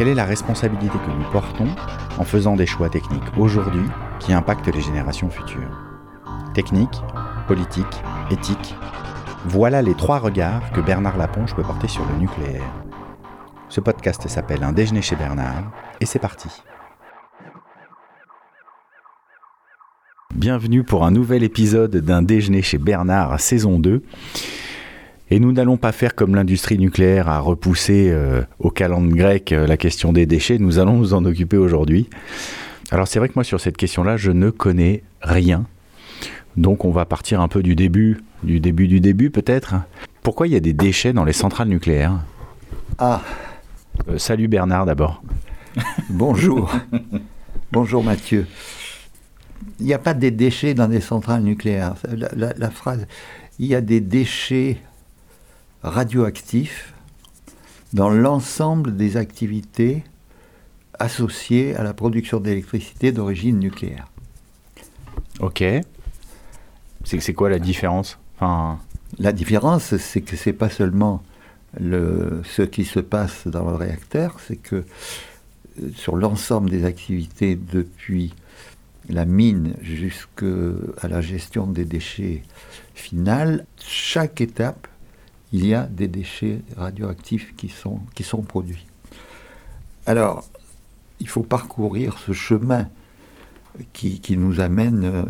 Quelle est la responsabilité que nous portons en faisant des choix techniques aujourd'hui qui impactent les générations futures Technique, politique, éthique, voilà les trois regards que Bernard Laponche peut porter sur le nucléaire. Ce podcast s'appelle Un déjeuner chez Bernard et c'est parti. Bienvenue pour un nouvel épisode d'un déjeuner chez Bernard saison 2. Et nous n'allons pas faire comme l'industrie nucléaire a repoussé euh, au calendrier grec euh, la question des déchets, nous allons nous en occuper aujourd'hui. Alors c'est vrai que moi sur cette question-là, je ne connais rien. Donc on va partir un peu du début, du début du début peut-être. Pourquoi il y a des déchets dans les centrales nucléaires? Ah, Euh, Salut Bernard d'abord. bonjour. bonjour Mathieu. Il n'y a pas des déchets dans des centrales nucléaires. La, la- la phrase, il y a des déchets radioactifs dans l'ensemble des activités associées à la production d'électricité d'origine nucléaire. Ok. C'est quoi la différence? Enfin, La différence, c'est que c'est pas seulement le, ce qui se passe dans le réacteur, c'est que euh, sur l'ensemble des activités depuis la mine jusqu'à la gestion des déchets finales, chaque étape, il y a des déchets radioactifs qui sont, qui sont produits. Alors, il faut parcourir ce chemin qui, qui nous amène euh,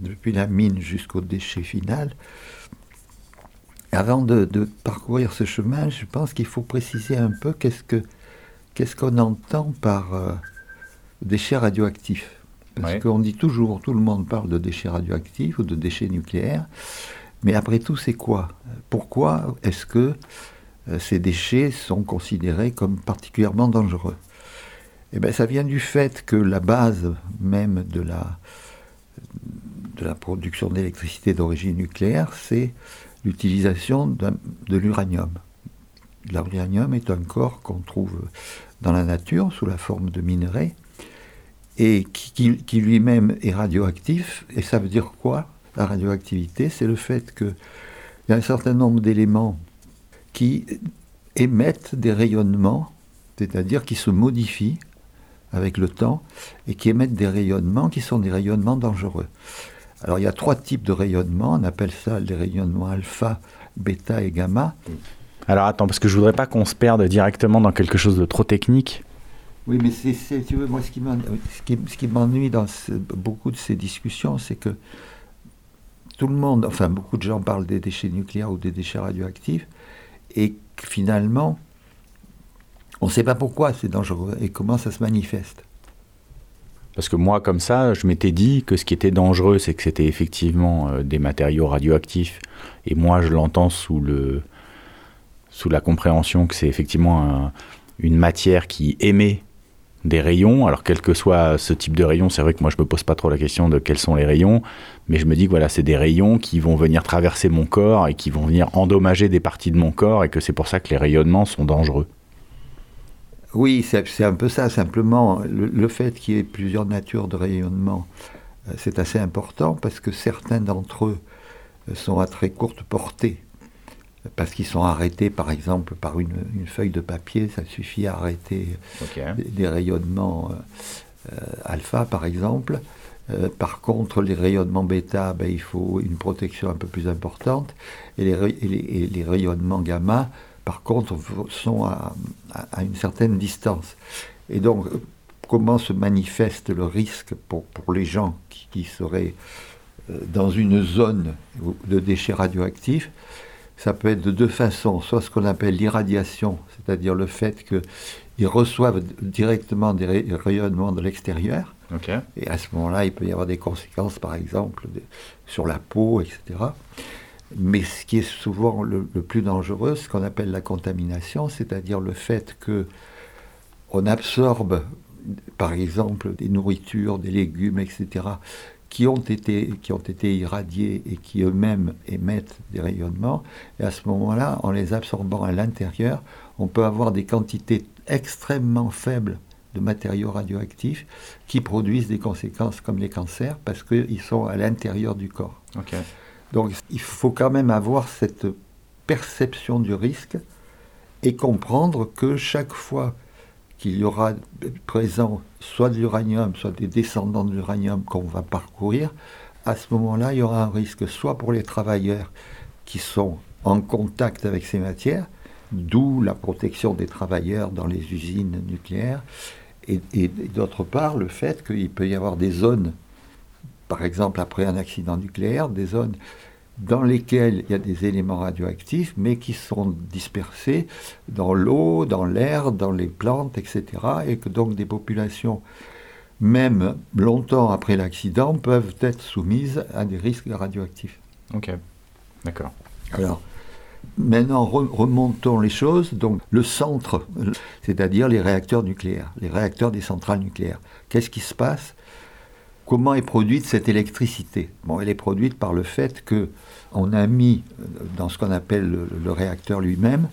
depuis la mine jusqu'au déchet final. Avant de, de parcourir ce chemin, je pense qu'il faut préciser un peu qu'est-ce que qu'est-ce qu'on entend par euh, déchets radioactifs. Parce Ouais. qu'on dit toujours, tout le monde parle de déchets radioactifs ou de déchets nucléaires, mais après tout, c'est quoi? Pourquoi est-ce que euh, ces déchets sont considérés comme particulièrement dangereux? Eh bien, ça vient du fait que la base même de la, de la production d'électricité d'origine nucléaire, c'est l'utilisation de l'uranium. L'uranium est un corps qu'on trouve dans la nature sous la forme de minerais et qui- qui lui-même est radioactif. Et ça veut dire quoi? La radioactivité, c'est le fait qu'il y a un certain nombre d'éléments qui émettent des rayonnements, c'est-à-dire qui se modifient avec le temps et qui émettent des rayonnements qui sont des rayonnements dangereux. Alors il y a trois types de rayonnements, on appelle ça les rayonnements alpha, bêta et gamma. alors attends, parce que je voudrais pas qu'on se perde directement dans quelque chose de trop technique. Oui, mais c'est, tu veux, moi ce qui, ce m'ennuie dans ce- beaucoup de ces discussions, c'est que tout le monde, enfin beaucoup de gens parlent des déchets nucléaires ou des déchets radioactifs, et finalement, on ne sait pas pourquoi c'est dangereux et comment ça se manifeste. Parce que moi, comme ça, je m'étais dit que ce qui était dangereux, c'est que c'était effectivement euh, des matériaux radioactifs. Et moi, je l'entends sous, le, sous la compréhension que c'est effectivement un- une matière qui émet des rayons. Alors, quel que soit ce type de rayon, c'est vrai que moi, je me pose pas trop la question de quels sont les rayons. Mais je me dis que voilà, c'est des rayons qui vont venir traverser mon corps et qui vont venir endommager des parties de mon corps et que c'est pour ça que les rayonnements sont dangereux. Oui, c'est un peu ça, simplement. Le, le fait qu'il y ait plusieurs natures de rayonnement, euh, c'est assez important parce que certains d'entre eux euh, sont à très courte portée. Parce qu'ils sont arrêtés, par exemple, par une, une feuille de papier, ça suffit à arrêter des, des rayonnements euh, euh, alpha, par exemple. Euh, par contre, les rayonnements bêta, ben, il faut une protection un peu plus importante. Et les, ray- et les- et les rayonnements gamma, par contre, sont à, à- à une certaine distance. Et donc, comment se manifeste le risque pour, pour les gens qui, qui seraient dans une zone de déchets radioactifs? Ça peut être de deux façons, soit ce qu'on appelle l'irradiation, c'est-à-dire le fait qu'ils reçoivent directement des ray- rayonnements de l'extérieur, et à ce moment-là, il peut y avoir des conséquences, par exemple, de- sur la peau, etc. Mais ce qui est souvent le, le plus dangereux, ce qu'on appelle la contamination, c'est-à-dire le fait que on absorbe par exemple des nourritures, des légumes, etc., qui ont été, qui ont été irradiés et qui eux-mêmes émettent des rayonnements. Et à ce moment-là, en les absorbant à l'intérieur, on peut avoir des quantités extrêmement faibles de matériaux radioactifs qui produisent des conséquences comme les cancers parce qu'ils sont à l'intérieur du corps. Donc il faut quand même avoir cette perception du risque et comprendre que chaque fois qu'il y aura présent soit de l'uranium, soit des descendants de l'uranium qu'on va parcourir, à ce moment-là, il y aura un risque soit pour les travailleurs qui sont en contact avec ces matières, d'où la protection des travailleurs dans les usines nucléaires, et, et d'autre part le fait qu'il peut y avoir des zones, par exemple après un accident nucléaire, des zones dans lesquels il y a des éléments radioactifs, mais qui sont dispersés dans l'eau, dans l'air, dans les plantes, etc. Et que donc des populations, même longtemps après l'accident, peuvent être soumises à des risques radioactifs. Ok, d'accord. Alors, maintenant remontons les choses. Donc, le centre, c'est-à-dire les réacteurs nucléaires, les réacteurs des centrales nucléaires. Qu'est-ce qui se passe? Comment est produite cette électricité elle est produite par le fait que on a mis dans ce qu'on appelle le, réacteur lui-même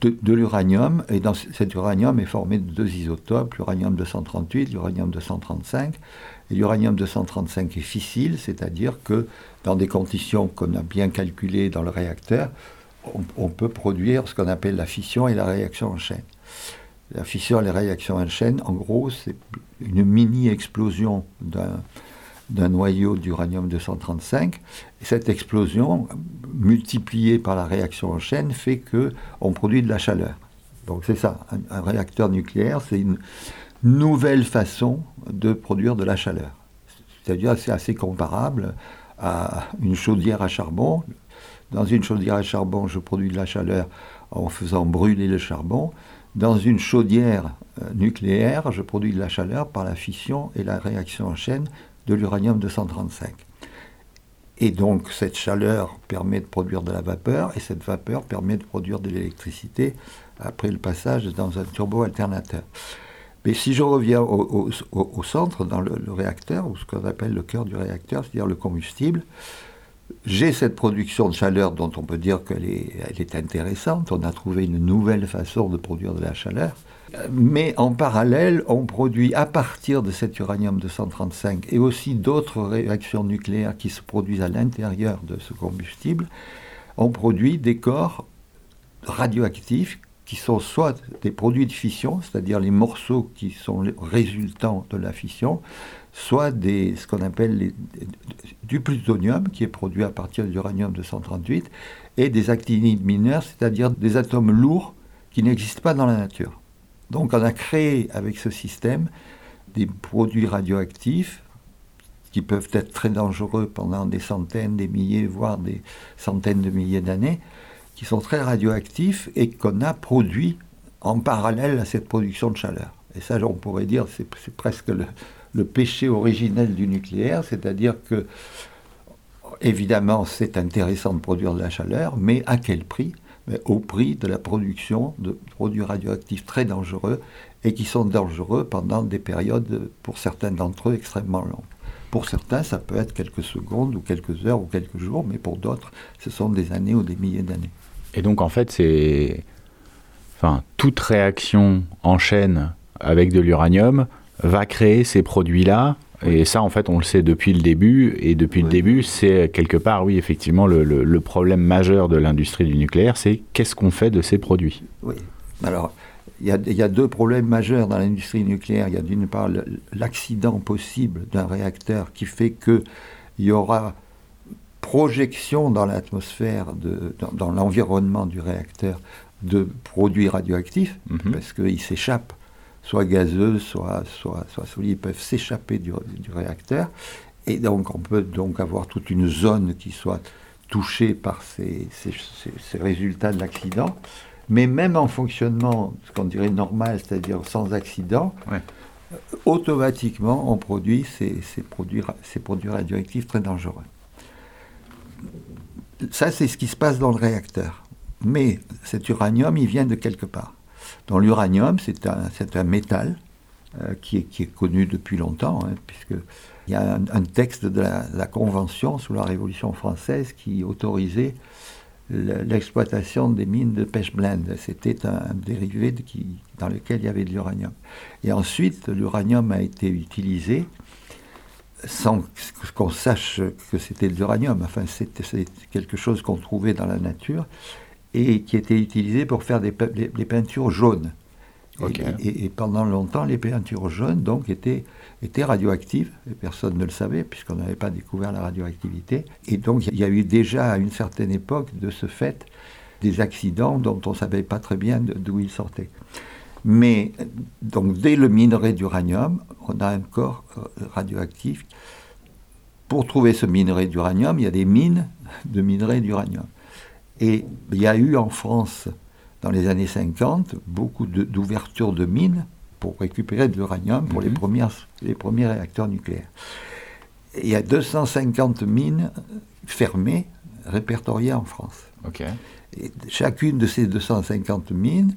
de, l'uranium, et cet uranium est formé de deux isotopes, l'uranium 238, l'uranium 235. Et l'uranium 235 est fissile, c'est-à-dire que dans des conditions qu'on a bien calculées dans le réacteur, on peut produire ce qu'on appelle la fission et la réaction en chaîne. La fission et les réactions en chaîne, en gros, c'est une mini-explosion d'un noyau d'uranium 235. Et cette explosion, multipliée par la réaction en chaîne, fait qu'on produit de la chaleur. Donc c'est ça, un, réacteur nucléaire, c'est une nouvelle façon de produire de la chaleur. C'est-à-dire c'est assez comparable à une chaudière à charbon. Dans une chaudière à charbon, je produis de la chaleur en faisant brûler le charbon. Dans une chaudière euh, nucléaire, je produis de la chaleur par la fission et la réaction en chaîne de l'uranium-235. Et donc cette chaleur permet de produire de la vapeur et cette vapeur permet de produire de l'électricité après le passage dans un turbo-alternateur. Mais si je reviens au, centre, dans le, le, réacteur, ou ce qu'on appelle le cœur du réacteur, c'est-à-dire le combustible, j'ai cette production de chaleur dont on peut dire qu'elle est, elle est intéressante. On a trouvé une nouvelle façon de produire de la chaleur. Mais en parallèle, on produit à partir de cet uranium 235 et aussi d'autres réactions nucléaires qui se produisent à l'intérieur de ce combustible, on produit des corps radioactifs qui sont soit des produits de fission, c'est-à-dire les morceaux qui sont résultants de la fission, soit des, ce qu'on appelle du plutonium, qui est produit à partir de l'uranium 238, et des actinides mineurs, c'est-à-dire des atomes lourds qui n'existent pas dans la nature. Donc on a créé avec ce système des produits radioactifs qui peuvent être très dangereux pendant des centaines, des milliers, voire des centaines de milliers d'années, qui sont très radioactifs et qu'on a produits en parallèle à cette production de chaleur. Et ça, on pourrait dire, c'est presque le, le péché originel du nucléaire, c'est-à-dire que, évidemment, c'est intéressant de produire de la chaleur, mais à quel prix? Au prix de la production de produits radioactifs très dangereux et qui sont dangereux pendant des périodes, pour certains d'entre eux, extrêmement longues. Pour certains, ça peut être quelques secondes ou quelques heures ou quelques jours, mais pour d'autres, ce sont des années ou des milliers d'années. Et donc, en fait, c'est. Enfin, toute réaction en chaîne avec de l'uranium va créer ces produits-là. Et ça, en fait, on le sait depuis le début. Et depuis le début, c'est quelque part, oui, effectivement, le, problème majeur de l'industrie du nucléaire, c'est qu'est-ce qu'on fait de ces produits? Oui. Alors, il y, y, a deux problèmes majeurs dans l'industrie nucléaire. Il y a d'une part l'accident possible d'un réacteur qui fait qu'il y aura projection dans l'atmosphère, dans, dans l'environnement du réacteur, de produits radioactifs, mhm. parce qu'ils s'échappent soit gazeuses, soit, soit, soit solides, peuvent s'échapper du, réacteur. Et donc on peut donc avoir toute une zone qui soit touchée par ces, ces, résultats de l'accident. Mais même en fonctionnement, ce qu'on dirait normal, c'est-à-dire sans accident, automatiquement on produit ces, produits, ces produits radioactifs très dangereux. Ça, c'est ce qui se passe dans le réacteur. Mais cet uranium, il vient de quelque part. Dans l'uranium, c'est un, un, métal qui, est, qui, est, connu depuis longtemps, hein, puisqu'il y a un, texte de la, Convention sous la Révolution française qui autorisait l'exploitation des mines de pêche blende. C'était un, dérivé qui, dans lequel il y avait de l'uranium. Et ensuite, l'uranium a été utilisé sans qu'on sache que c'était de l'uranium. Enfin, c'était quelque chose qu'on trouvait dans la nature et qui était utilisé pour faire des, peintures jaunes. Et, pendant longtemps, les peintures jaunes donc étaient, étaient radioactives, et personne ne le savait puisqu'on n'avait pas découvert la radioactivité. Et donc il y a eu déjà à une certaine époque, de ce fait, des accidents dont on ne savait pas très bien d'où ils sortaient. Mais donc dès le minerai d'uranium, on a un corps euh, radioactif. Pour trouver ce minerai d'uranium, il y a des mines de minerai d'uranium. Et il y a eu en France, dans les années 50, beaucoup d'ouvertures de, mines pour récupérer de l'uranium pour les, mhm. les premiers réacteurs nucléaires. il y a 250 mines fermées, répertoriées en France. Et chacune de ces 250 mines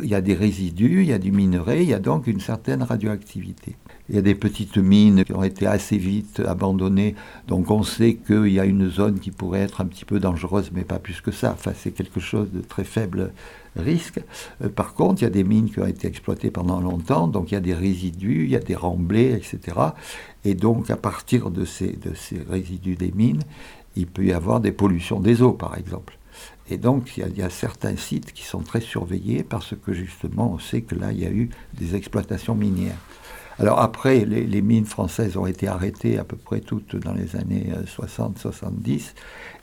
il y a des résidus, il y a du minerai, il y a donc une certaine radioactivité. Il y a des petites mines qui ont été assez vite abandonnées, donc on sait qu'il y a une zone qui pourrait être un petit peu dangereuse, mais pas plus que ça. Enfin, c'est quelque chose de très faible risque. Euh, par contre, il y a des mines qui ont été exploitées pendant longtemps, donc il y a des résidus, il y a des remblais, etc. Et donc, à partir de ces, de ces résidus des mines, il peut y avoir des pollutions des eaux, par exemple. Et donc, il y, a, certains sites qui sont très surveillés parce que justement, on sait que là, il y a eu des exploitations minières. Alors après, les, mines françaises ont été arrêtées à peu près toutes dans les années 60-70. Euh,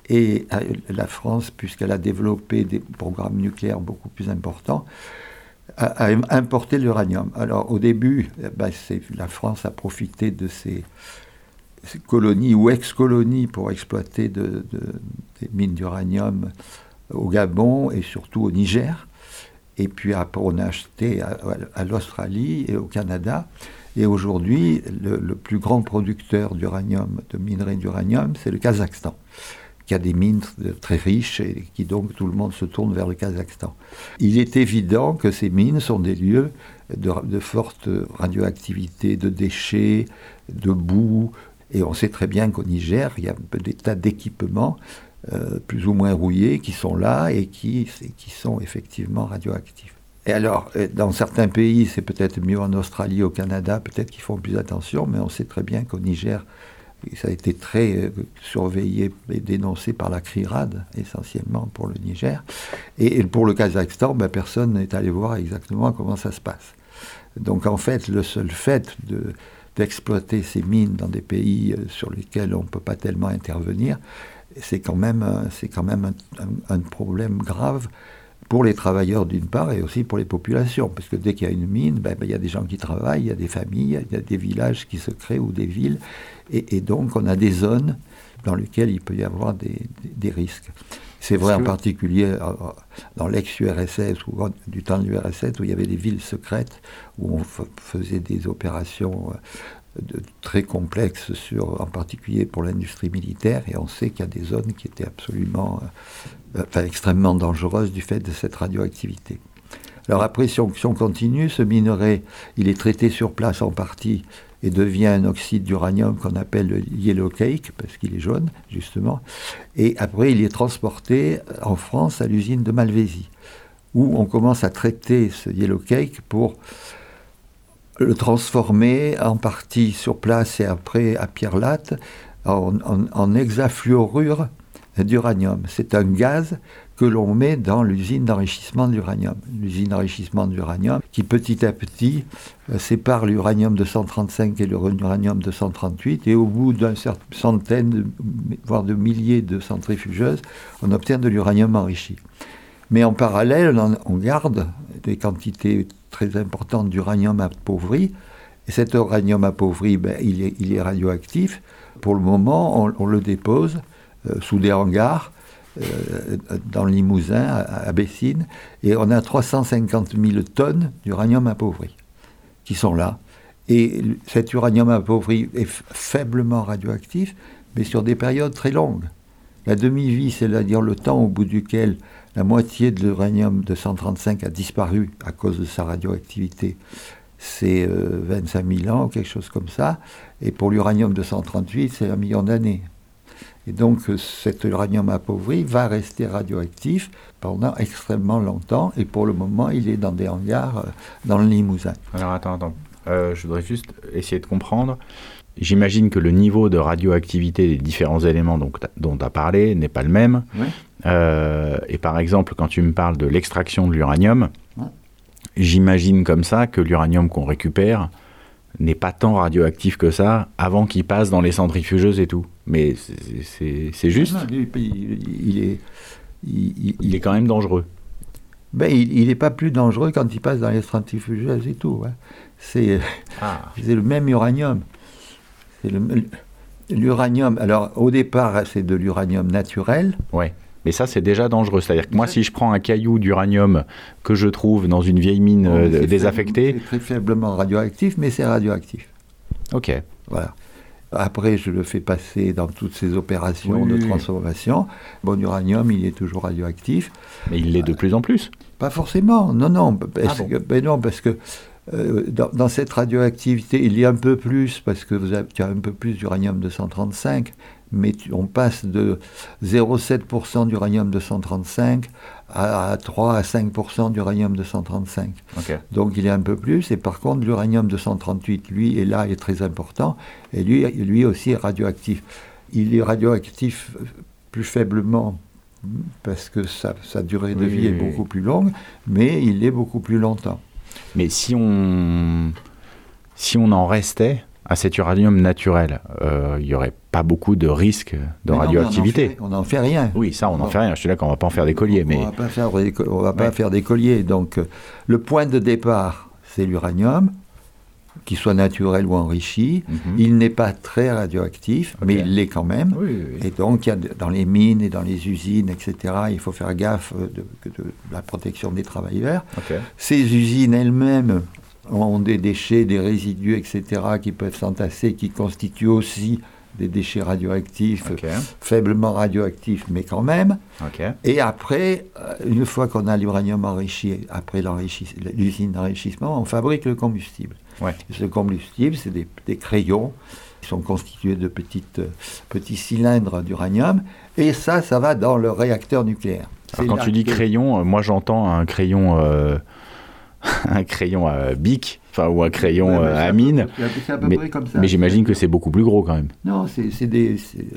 et euh, la France, puisqu'elle a développé des programmes nucléaires beaucoup plus importants, a, importé l'uranium. Alors au début, eh ben, la France a profité de ces, colonies ou ex-colonies pour exploiter des mines d'uranium au Gabon et surtout au Niger. Et puis après, on a acheté à, l'Australie et au Canada. Et aujourd'hui, le, plus grand producteur d'uranium, de minerais d'uranium, c'est le Kazakhstan, qui a des mines très riches et qui donc tout le monde se tourne vers le Kazakhstan. Il est évident que ces mines sont des lieux de, de forte radioactivité, de déchets, de boue. Et on sait très bien qu'au Niger, il y a des tas d'équipements euh, plus ou moins rouillés qui sont là et qui, qui sont effectivement radioactifs. Et alors, euh, dans certains pays, c'est peut-être mieux en Australie, au Canada, peut-être qu'ils font plus attention, mais on sait très bien qu'au Niger, ça a été très euh, surveillé et dénoncé par la CRIRAD, essentiellement pour le Niger. Et, pour le Kazakhstan, ben, personne n'est allé voir exactement comment ça se passe. Donc en fait, le seul fait d'exploiter ces mines dans des pays sur lesquels on ne peut pas tellement intervenir, c'est quand même, c'est quand même un, problème grave pour les travailleurs d'une part et aussi pour les populations. Parce que dès qu'il y a une mine, ben, ben, il y a des gens qui travaillent, il y a des familles, il y a des villages qui se créent ou des villes. Et, donc on a des zones dans lesquelles il peut y avoir des, risques. C'est vrai en particulier euh, dans l'ex-URSS ou du temps de l'URSS où il y avait des villes secrètes où on faisait des opérations euh, très complexe, sur, en particulier pour l'industrie militaire, et on sait qu'il y a des zones qui étaient absolument, euh, enfin, extrêmement dangereuses du fait de cette radioactivité. Alors après, si on, continue, ce minerai, il est traité sur place en partie et devient un oxyde d'uranium qu'on appelle le yellow cake, parce qu'il est jaune, justement. Et après, il est transporté en France à l'usine de Malvésie, où on commence à traiter ce yellow cake pour le transformer en partie sur place et après à pierre latte en, hexafluorure d'uranium. C'est un gaz que l'on met dans l'usine d'enrichissement de l'uranium. L'usine d'enrichissement de l'uranium qui petit à petit euh, sépare l'uranium 235 et l'uranium 238 et au bout d'une centaine, voire de milliers de centrifugeuses, on obtient de l'uranium enrichi. Mais en parallèle, on garde des quantités très importante d'uranium appauvri. Et cet uranium appauvri, ben, il, est, radioactif. Pour le moment, on, le dépose euh, sous des hangars euh, dans le Limousin, à, Bessines, et on a 350 000 tonnes d'uranium appauvri qui sont là. Et cet uranium appauvri est faiblement radioactif, mais sur des périodes très longues. La demi-vie, c'est-à-dire le temps au bout duquel la moitié de l'uranium 235 a disparu à cause de sa radioactivité. c'est 25 000 ans, quelque chose comme ça. Et pour l'uranium 238, c'est un million d'années. Et donc cet uranium appauvri va rester radioactif pendant extrêmement longtemps. Et pour le moment, il est dans des hangars dans le Limousin. Alors attends, attends. je voudrais juste essayer de comprendre. J'imagine que le niveau de radioactivité des différents éléments dont tu as parlé n'est pas le même. Euh, et par exemple, quand tu me parles de l'extraction de l'uranium, j'imagine comme ça que l'uranium qu'on récupère n'est pas tant radioactif que ça avant qu'il passe dans les centrifugeuses et tout. Mais c'est juste. il, est, il, est quand même dangereux. Ben, il n'est pas plus dangereux quand il passe dans les centrifugeuses et tout. Ah. C'est le même uranium. C'est l'uranium. Alors, au départ, c'est de l'uranium naturel. Ouais. Mais ça, c'est déjà dangereux. C'est-à-dire que moi, si je prends un caillou d'uranium que je trouve dans une vieille mine euh, désaffectée. C'est très faiblement radioactif, mais c'est radioactif. Ok. Voilà. Après, je le fais passer dans toutes ces opérations de transformation. Bon, uranium, il est toujours radioactif. Mais il l'est de plus en plus Pas forcément, non, non. Ah ben non, parce que euh, dans, cette radioactivité, il y a un peu plus, parce que vous avez, tu as un peu plus d'uranium 235, mais on passe de 0,7% d'uranium 235 à, 3 à 5% d'uranium 235. Donc il y a un peu plus, et par contre l'uranium 238, lui, est là, est très important, et lui, lui aussi est radioactif. Il est radioactif plus faiblement parce que sa, durée de vie est beaucoup plus longue, mais il est beaucoup plus longtemps. Mais si on, si on en restait à cet uranium naturel, euh, il n'y aurait pas beaucoup de risques de radioactivité. on n'en fait, rien. Oui, ça, on n'en fait rien. Je suis là qu'on ne va pas en faire des colliers. Mais... On ne va pas faire des colliers. Donc, euh, le point de départ, c'est l'uranium, qu'il soit naturel ou enrichi. Mhm. Il n'est pas très radioactif, mais il l'est quand même. et donc, dans les mines et dans les usines, etc., il faut faire gaffe de, la protection des travailleurs. Ces usines elles-mêmes ont des déchets, des résidus, etc., qui peuvent s'entasser, qui constituent aussi des déchets radioactifs, faiblement radioactifs, mais quand même. Et après, euh, une fois qu'on a l'uranium enrichi, après l'usine d'enrichissement, on fabrique le combustible. Ce combustible, c'est des, crayons qui sont constitués de petites, euh, petits cylindres d'uranium, et ça, ça va dans le réacteur nucléaire. quand tu dis crayon, euh, moi j'entends un crayon un crayon à bic, enfin ou un crayon à mine. Mais, j'imagine que c'est beaucoup plus gros quand même. Non, c'est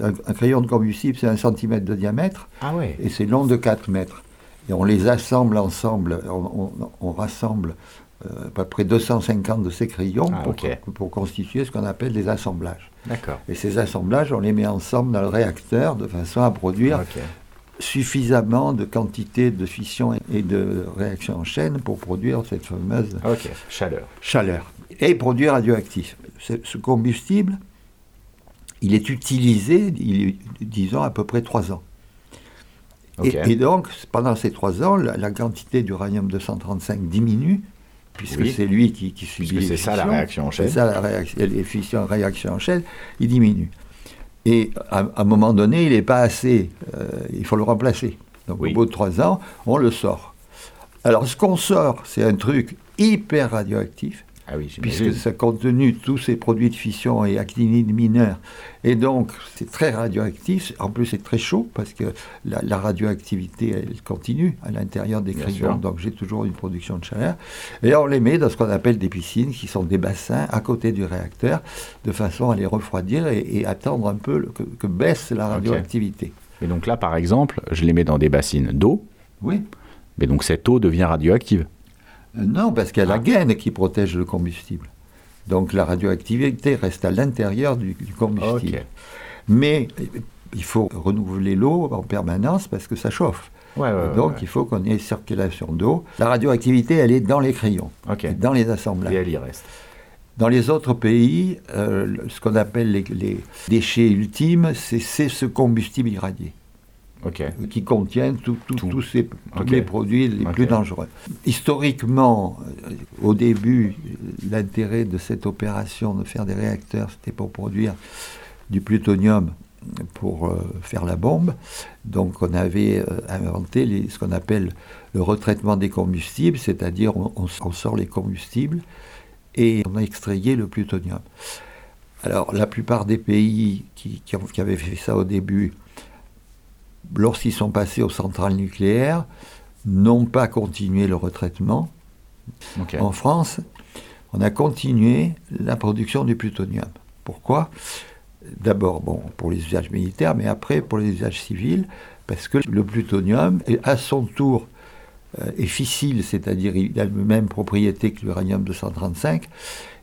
un, un, crayon de combustible, c'est un centimètre de diamètre. Ah ouais. Et c'est long de 4 mètres. Et on les assemble ensemble, on, rassemble euh, à peu près 250 de ces crayons ah, pour, pour, constituer ce qu'on appelle des assemblages. D'accord. Et ces assemblages, on les met ensemble dans le réacteur de façon à produire suffisamment de quantité de fission et de réaction en chaîne pour produire cette fameuse chaleur. chaleur. Et produire radioactif. Ce combustible, il est utilisé, il disons, à peu près trois ans. Et, donc, pendant ces trois ans, la, quantité d'uranium 235 diminue, puisque c'est lui qui, qui subit C'est ça la réaction en chaîne. C'est ça la réaction, les fissions, réaction en chaîne, il diminue. Et à, un moment donné, il n'est pas assez. Euh, il faut le remplacer. Donc au bout de trois ans, on le sort. Alors ce qu'on sort, c'est un truc hyper radioactif. Ah puisque ça contenu tous ces produits de fission et actinides mineurs. Et donc, c'est très radioactif. En plus, c'est très chaud parce que la, radioactivité, elle continue à l'intérieur des crayons. Donc, j'ai toujours une production de chaleur. Et on les met dans ce qu'on appelle des piscines, qui sont des bassins à côté du réacteur, de façon à les refroidir et, attendre un peu que, baisse la radioactivité. Et donc là, par exemple, je les mets dans des bassines d'eau. Oui. Mais donc cette eau devient radioactive. Non, parce qu'il y a la ah. gaine qui protège le combustible. Donc la radioactivité reste à l'intérieur du, combustible. Mais il faut renouveler l'eau en permanence parce que ça chauffe. donc il faut qu'on ait circulation d'eau. La radioactivité, elle est dans les crayons, dans les assemblages. Et elle y reste. Dans les autres pays, euh, ce qu'on appelle les déchets ultimes, c'est ce combustible irradié qui contiennent tous ces, tous les produits les plus dangereux. Historiquement, euh, au début, l'intérêt de cette opération de faire des réacteurs, c'était pour produire du plutonium pour euh, faire la bombe. Donc on avait euh, inventé les, ce qu'on appelle le retraitement des combustibles, c'est-à-dire on, sort les combustibles et on a extrayé le plutonium. Alors la plupart des pays qui, avaient fait ça au début, lorsqu'ils sont passés aux centrales nucléaires, n'ont pas continué le retraitement. En France, on a continué la production du plutonium. Pourquoi? D'abord, bon, pour les usages militaires, mais après pour les usages civils, parce que le plutonium à son tour euh, est fissile, c'est-à-dire il a la même propriété que l'uranium 235,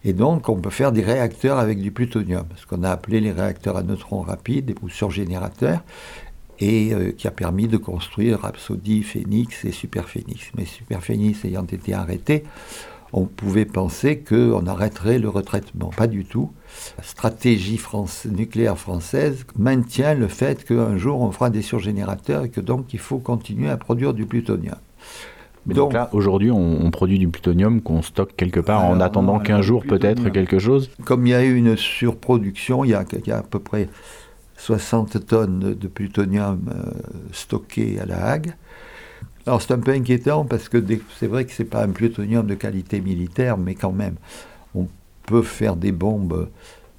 et donc on peut faire des réacteurs avec du plutonium, ce qu'on a appelé les réacteurs à neutrons rapides ou surgénérateurs, et euh, qui a permis de construire Rhapsody, Phoenix et Super Phoenix. Mais Super Phoenix ayant été arrêté, on pouvait penser qu'on arrêterait le retraitement. Pas du tout. La stratégie nucléaire française maintient le fait qu'un jour on fera des surgénérateurs et que donc il faut continuer à produire du plutonium. Mais donc, là, aujourd'hui, on, produit du plutonium qu'on stocke quelque part en attendant qu'un jour peut-être quelque chose? Comme il y a eu une surproduction, il y a, à peu près 60 tonnes de plutonium euh, stockées à La Hague. Alors c'est un peu inquiétant parce que c'est vrai que ce n'est pas un plutonium de qualité militaire, mais quand même, on peut faire des bombes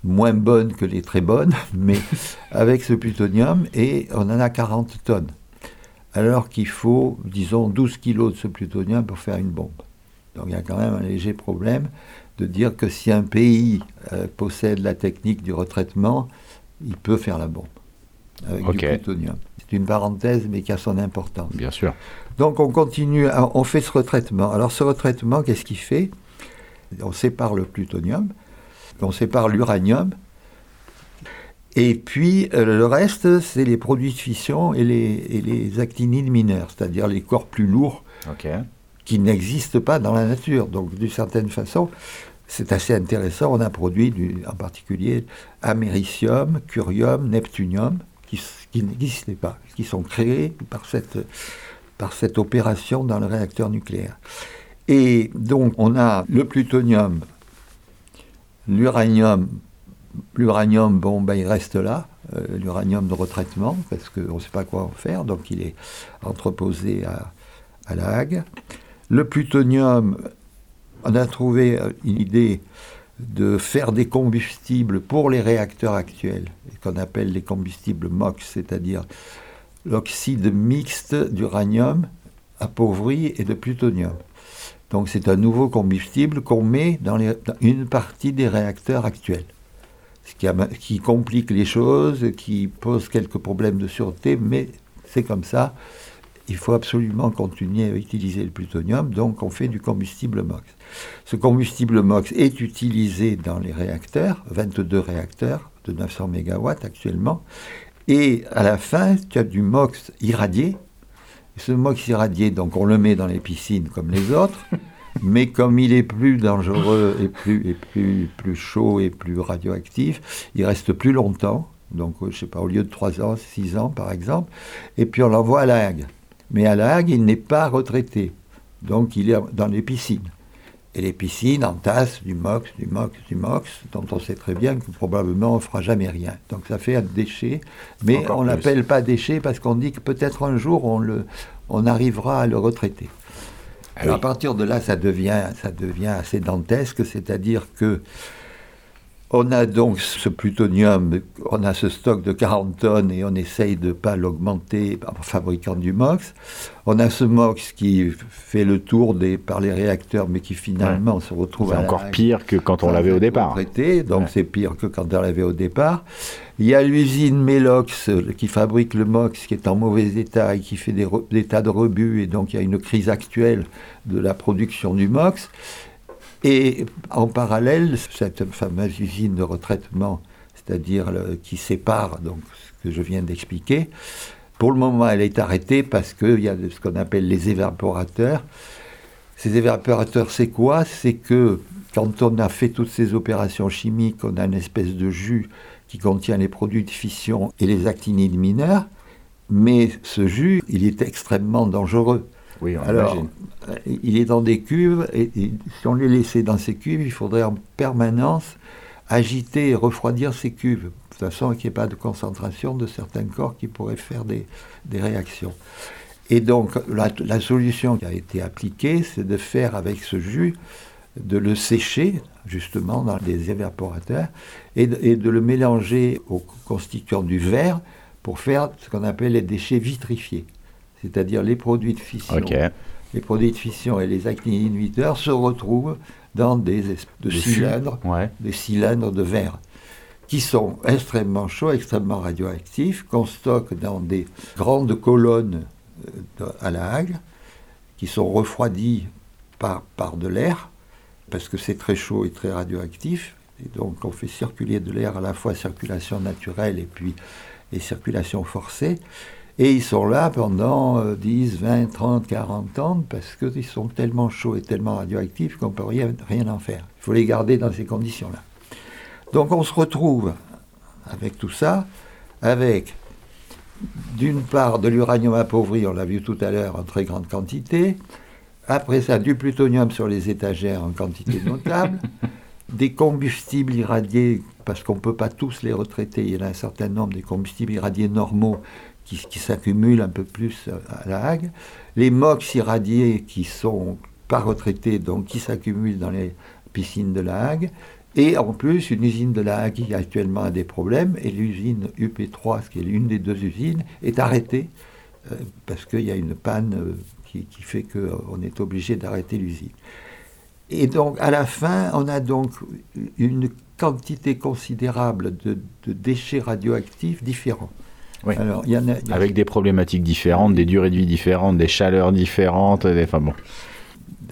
moins bonnes que les très bonnes, mais avec ce plutonium, et on en a 40 tonnes. Alors qu'il faut, disons, 12 kilos de ce plutonium pour faire une bombe. Donc il y a quand même un léger problème de dire que si un pays euh, possède la technique du retraitement, il peut faire la bombe avec du plutonium. C'est une parenthèse, mais qui a son importance. Bien sûr. Donc on continue, on fait ce retraitement. Alors ce retraitement, qu'est-ce qu'il fait? On sépare le plutonium, on sépare l'uranium, et puis euh, le reste, c'est les produits de fission et les, actinides mineurs, c'est-à-dire les corps plus lourds qui n'existent pas dans la nature. Donc d'une certaine façon, c'est assez intéressant. On a produit en particulier américium, curium, neptunium, qui, qui n'existaient pas, qui sont créés par cette opération dans le réacteur nucléaire. Et donc on a le plutonium, l'uranium. L'uranium, bon, ben, il reste là, euh, l'uranium de retraitement, parce qu'on ne sait pas quoi en faire, donc il est entreposé à, à la Hague. Le plutonium, on a trouvé une idée de faire des combustibles pour les réacteurs actuels, qu'on appelle les combustibles MOX, c'est-à-dire l'oxyde mixte d'uranium appauvri et de plutonium. Donc c'est un nouveau combustible qu'on met dans, une partie des réacteurs actuels. Ce qui, qui, complique les choses, qui pose quelques problèmes de sûreté, mais c'est comme ça. Il faut absolument continuer à utiliser le plutonium, donc on fait du combustible MOX. Ce combustible MOX est utilisé dans les réacteurs, 22 réacteurs de 900 MW actuellement, et à la fin, tu as du MOX irradié. Ce MOX irradié, donc on le met dans les piscines comme les autres, mais comme il est plus dangereux et plus, et plus, plus chaud et plus radioactif, il reste plus longtemps. Donc, je ne sais pas, au lieu de 3 ans, 6 ans par exemple. Et puis on l'envoie à la Hague. Mais à la Hague, il n'est pas retraité. Donc il est dans les piscines et les piscines entassent du MOX, du MOX, du MOX, dont on sait très bien que probablement on ne fera jamais rien. Donc ça fait un déchet, mais on l'appelle pas déchet parce qu'on dit que peut-être un jour on, le, on arrivera à le retraiter. Ah Alors à partir de là, ça devient, ça devient assez dantesque, c'est-à-dire que on a donc ce plutonium, on a ce stock de 40 tonnes et on essaye de ne pas l'augmenter en fabriquant du MOX. On a ce MOX qui fait le tour des, par les réacteurs, mais qui finalement se retrouve. C'est encore pire que quand on l'avait au départ. donc c'est pire que quand on l'avait au départ. Il y a l'usine Melox qui fabrique le MOX qui est en mauvais état et qui fait des, des tas de rebuts, et donc il y a une crise actuelle de la production du MOX. Et en parallèle, cette fameuse usine de retraitement, c'est-à-dire qui sépare donc, ce que je viens d'expliquer, pour le moment, elle est arrêtée parce qu'il y a ce qu'on appelle les évaporateurs. Ces évaporateurs, c'est quoi? C'est que quand on a fait toutes ces opérations chimiques, on a une espèce de jus qui contient les produits de fission et les actinides mineurs, mais ce jus, il est extrêmement dangereux. Oui, Alors, euh, il est dans des cuves, et, si on les laissait dans ces cuves, il faudrait en permanence agiter et refroidir ces cuves, de façon qu'il n'y ait pas de concentration de certains corps qui pourraient faire des, réactions. Et donc, la, solution qui a été appliquée, c'est de faire avec ce jus, de le sécher justement dans des évaporateurs, et de, le mélanger aux constituants du verre pour faire ce qu'on appelle les déchets vitrifiés, c'est-à-dire les produits de fission. Les produits de fission et les actinides inhibiteurs se retrouvent dans des, de cylindres, des cylindres de verre qui sont extrêmement chauds, extrêmement radioactifs, qu'on stocke dans des grandes colonnes euh, à la hague, qui sont refroidis par, par de l'air, parce que c'est très chaud et très radioactif. Et donc on fait circuler de l'air à la fois circulation naturelle et puis et circulation forcée. Et ils sont là pendant 10, 20, 30, 40 ans parce qu'ils sont tellement chauds et tellement radioactifs qu'on ne peut rien, rien en faire. Il faut les garder dans ces conditions-là. Donc on se retrouve avec tout ça, avec d'une part de l'uranium appauvri, on l'a vu tout à l'heure, en très grande quantité, après ça du plutonium sur les étagères en quantité notable, des combustibles irradiés, parce qu'on ne peut pas tous les retraiter, il y en a un certain nombre des combustibles irradiés normaux qui, s'accumulent un peu plus à la Hague, les MOX irradiés qui sont pas retraités, donc qui s'accumulent dans les piscines de la Hague, et en plus, une usine de la Hague qui actuellement a des problèmes, et l'usine UP3, qui est l'une des deux usines, est arrêtée euh, parce qu'il y a une panne euh, qui, fait qu'on est obligé d'arrêter l'usine. Et donc, à la fin, on a donc une quantité considérable de, déchets radioactifs différents. Alors, y en a, Avec des problématiques différentes, des durées de vie différentes, des chaleurs différentes. Enfin bon.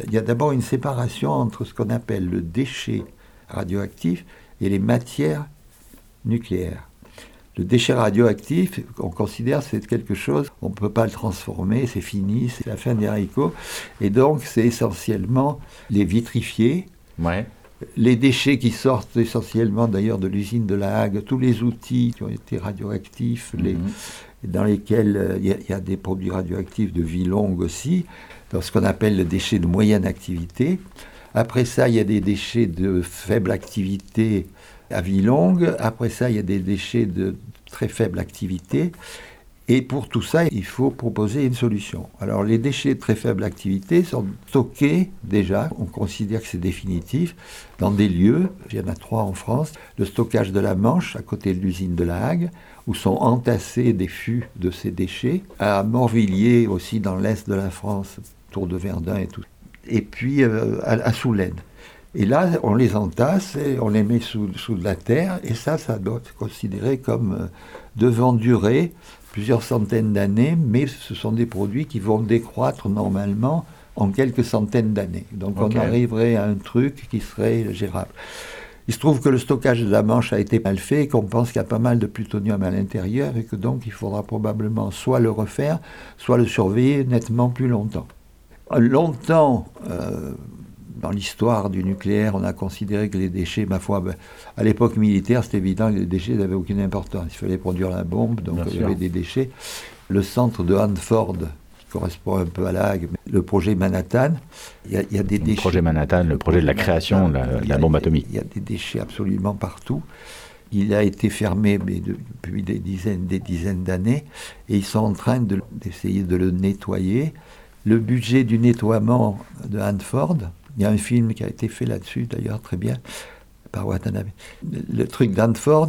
Il y a d'abord une séparation entre ce qu'on appelle le déchet radioactifs et les matières nucléaires. Le déchet radioactif, on considère c'est quelque chose, on ne peut pas le transformer, c'est fini, c'est la fin des haricots. Et donc c'est essentiellement les vitrifiés, les déchets qui sortent essentiellement d'ailleurs de l'usine de la Hague, tous les outils qui ont été radioactifs, les, mhm. dans lesquels euh, il y, a des produits radioactifs de vie longue aussi, dans ce qu'on appelle le déchet de moyenne activité. Après ça, il y a des déchets de faible activité à vie longue. Après ça, il y a des déchets de très faible activité. Et pour tout ça, il faut proposer une solution. Alors les déchets de très faible activité sont stockés déjà, on considère que c'est définitif, dans des lieux, il y en a trois en France, le stockage de la Manche, à côté de l'usine de la Hague, où sont entassés des fûts de ces déchets, à Morvilliers aussi dans l'est de la France, autour de Verdun et tout. Et puis euh, à, Soulaine. Et là, on les entasse et on les met sous, sous de la terre, et ça, ça doit être considéré comme euh, devant durer plusieurs centaines d'années, mais ce sont des produits qui vont décroître normalement en quelques centaines d'années. Donc on arriverait à un truc qui serait gérable. Il se trouve que le stockage de la Manche a été mal fait et qu'on pense qu'il y a pas mal de plutonium à l'intérieur et que donc il faudra probablement soit le refaire, soit le surveiller nettement plus longtemps. Longtemps, euh, dans l'histoire du nucléaire, on a considéré que les déchets, ma foi, ben, à l'époque militaire, c'était évident que les déchets n'avaient aucune importance. Il fallait produire la bombe, donc il y avait des déchets. Le centre de Hanford, qui correspond un peu à la Hague, le projet Manhattan, il y a, des déchets. Le projet Manhattan, le projet de la création de la, bombe atomique. Il y a des déchets absolument partout. Il a été fermé mais depuis des dizaines, des dizaines d'années, et ils sont en train d'essayer de le nettoyer le budget du nettoiement de Hanford. Il y a un film qui a été fait là-dessus, d'ailleurs, très bien, par Watanabe. Le truc d'Hanford,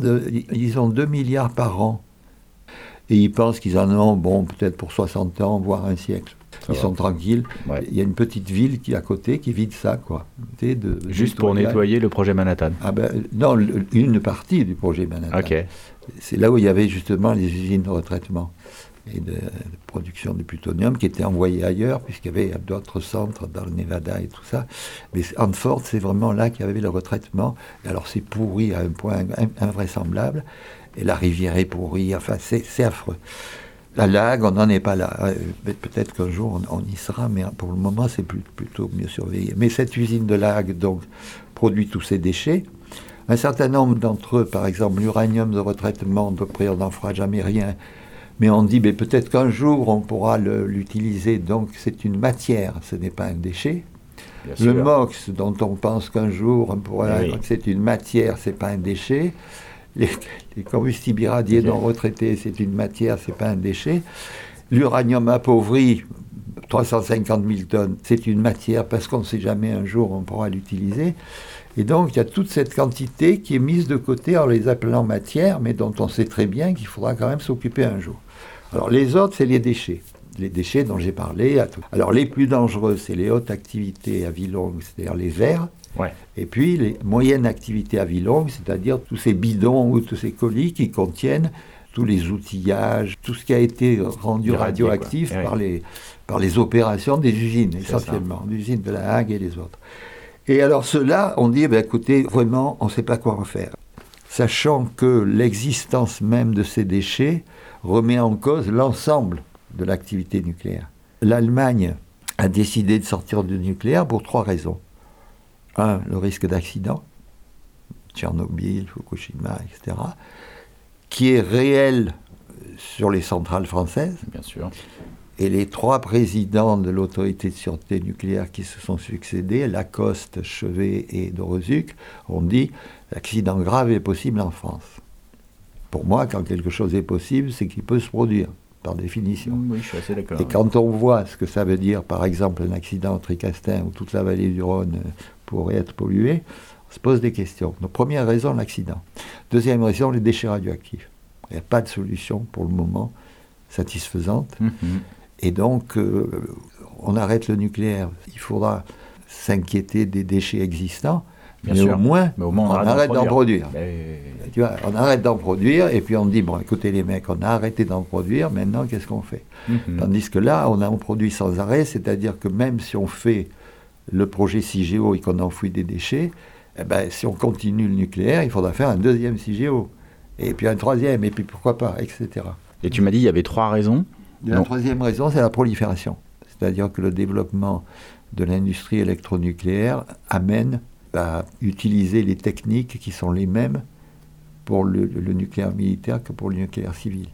ils ont 2 milliards par an. Et ils pensent qu'ils en ont, bon, peut-être pour 60 ans, voire un siècle. ils sont tranquilles. Il y a une petite ville qui est à côté qui vide ça, quoi. De, Juste pour nettoyer le projet Manhattan ah ben, Non, une partie du projet Manhattan. C'est là où il y avait justement les usines de retraitement et de, production de plutonium qui était envoyé ailleurs, puisqu'il y avait d'autres centres dans le Nevada et tout ça. Mais Hanford, c'est vraiment là qu'il y avait le retraitement. Et alors c'est pourri à un point invraisemblable. Et la rivière est pourrie. Enfin, c'est affreux. La lague, on n'en est pas là. Euh, peut-être qu'un jour on, y sera, mais pour le moment c'est plutôt mieux surveillé. Mais cette usine de lague donc produit tous ces déchets. Un certain nombre d'entre eux, par exemple l'uranium de retraitement, de près on n'en fera jamais rien mais on dit mais peut-être qu'un jour on pourra l'utiliser, donc c'est une matière, ce n'est pas un déchet. le MOX, dont on pense qu'un jour on pourra, c'est une matière, c'est pas un déchet. Les, combustibles irradiés non retraités, c'est une matière, c'est pas un déchet. L'uranium appauvri, 350 000 tonnes, c'est une matière parce qu'on ne sait jamais un jour on pourra l'utiliser. Et donc, il y a toute cette quantité qui est mise de côté en les appelant matière, mais dont on sait très bien qu'il faudra quand même s'occuper un jour. Alors, les autres, c'est les déchets. Les déchets dont j'ai parlé. Alors, les plus dangereux, c'est les hautes activités à vie longue, c'est-à-dire les verres. Et puis, les moyennes activités à vie longue, c'est-à-dire tous ces bidons ou tous ces colis qui contiennent tous les outillages, tout ce qui a été rendu radioactif par, les, par les opérations des usines, essentiellement, l'usine de la Hague et les autres. Et alors cela, on dit, ben, écoutez, vraiment, on ne sait pas quoi en faire. Sachant que l'existence même de ces déchets remet en cause l'ensemble de l'activité nucléaire. L'Allemagne a décidé de sortir du nucléaire pour trois raisons. Un, le risque d'accident, Tchernobyl, Fukushima, etc qui est réel sur les centrales françaises. Bien sûr. Et les trois présidents de l'autorité de sûreté nucléaire qui se sont succédés, Lacoste, Chevet et Dorozuc, ont dit l'accident grave est possible en France. Pour moi, quand quelque chose est possible, c'est qu'il peut se produire, par définition. Oui, je suis assez d'accord. Et quand on voit ce que ça veut dire, par exemple, un accident au Tricastin où toute la vallée du Rhône pourrait être polluée, se pose des questions. Donc, première raison, l'accident. Deuxième raison, les déchets radioactifs. Il n'y a pas de solution pour le moment satisfaisante. Mhm. Et donc, euh, on arrête le nucléaire. Il faudra s'inquiéter des déchets existants. Mais, Au moins, on, arrête d'en produire. on arrête d'en produire et puis on dit, bon, écoutez les mecs, on a arrêté d'en produire, maintenant qu'est-ce qu'on fait? Mhm. Tandis que là, on en produit sans arrêt, c'est-à-dire que même si on fait le projet CIGEO et qu'on enfouit des déchets, eh ben, si on continue le nucléaire, il faudra faire un deuxième CIGEO, et puis un troisième, et puis pourquoi pas, etc. Et tu m'as dit il y avait trois raisons La troisième raison, c'est la prolifération. C'est-à-dire que le développement de l'industrie électronucléaire amène à utiliser les techniques qui sont les mêmes pour le, le nucléaire militaire que pour le nucléaire civil.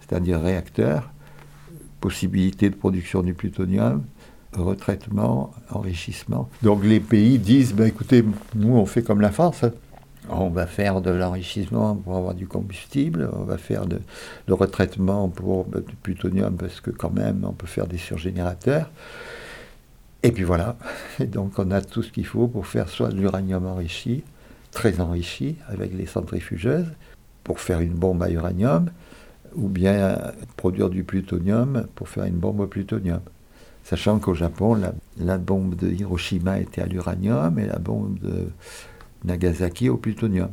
C'est-à-dire réacteurs, possibilité de production du plutonium, retraitement, enrichissement. Donc les pays disent, ben, écoutez, nous on fait comme la France, hein. on va faire de l'enrichissement pour avoir du combustible, on va faire de, retraitement pour ben, du plutonium parce que quand même on peut faire des surgénérateurs. Et puis voilà, et donc on a tout ce qu'il faut pour faire soit de l'uranium enrichi, très enrichi avec les centrifugeuses, pour faire une bombe à uranium, ou bien produire du plutonium pour faire une bombe au plutonium. Sachant qu'au Japon, la, bombe de Hiroshima était à l'uranium et la bombe de Nagasaki au plutonium.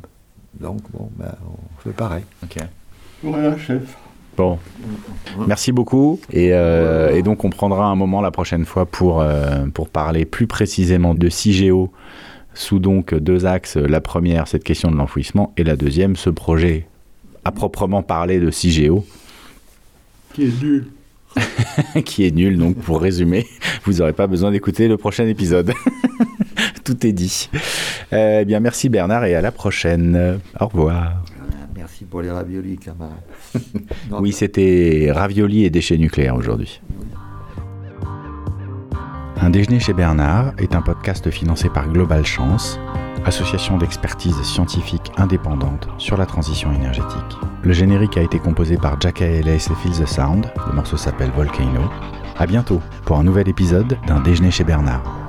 Donc, bon, ben, on fait pareil. Ok. Voilà, chef. Bon, merci beaucoup. Euh, et, donc, on prendra un moment la prochaine fois pour, euh, pour parler plus précisément de CIGEO sous donc deux axes. La première, cette question de l'enfouissement, et la deuxième, ce projet à proprement parler de CIGEO. Qui est nul. qui est nul. Donc, pour résumer, vous n'aurez pas besoin d'écouter le prochain épisode. Tout est dit. Eh bien, merci Bernard et à la prochaine. Au revoir. Merci pour les raviolis, camarade. oui, c'était raviolis et déchets nucléaires aujourd'hui. Un déjeuner chez Bernard est un podcast financé par Global Chance association d'expertise scientifique indépendante sur la transition énergétique. Le générique a été composé par Jack Ellis et Feel the Sound, le morceau s'appelle Volcano. A bientôt pour un nouvel épisode d'un déjeuner chez Bernard.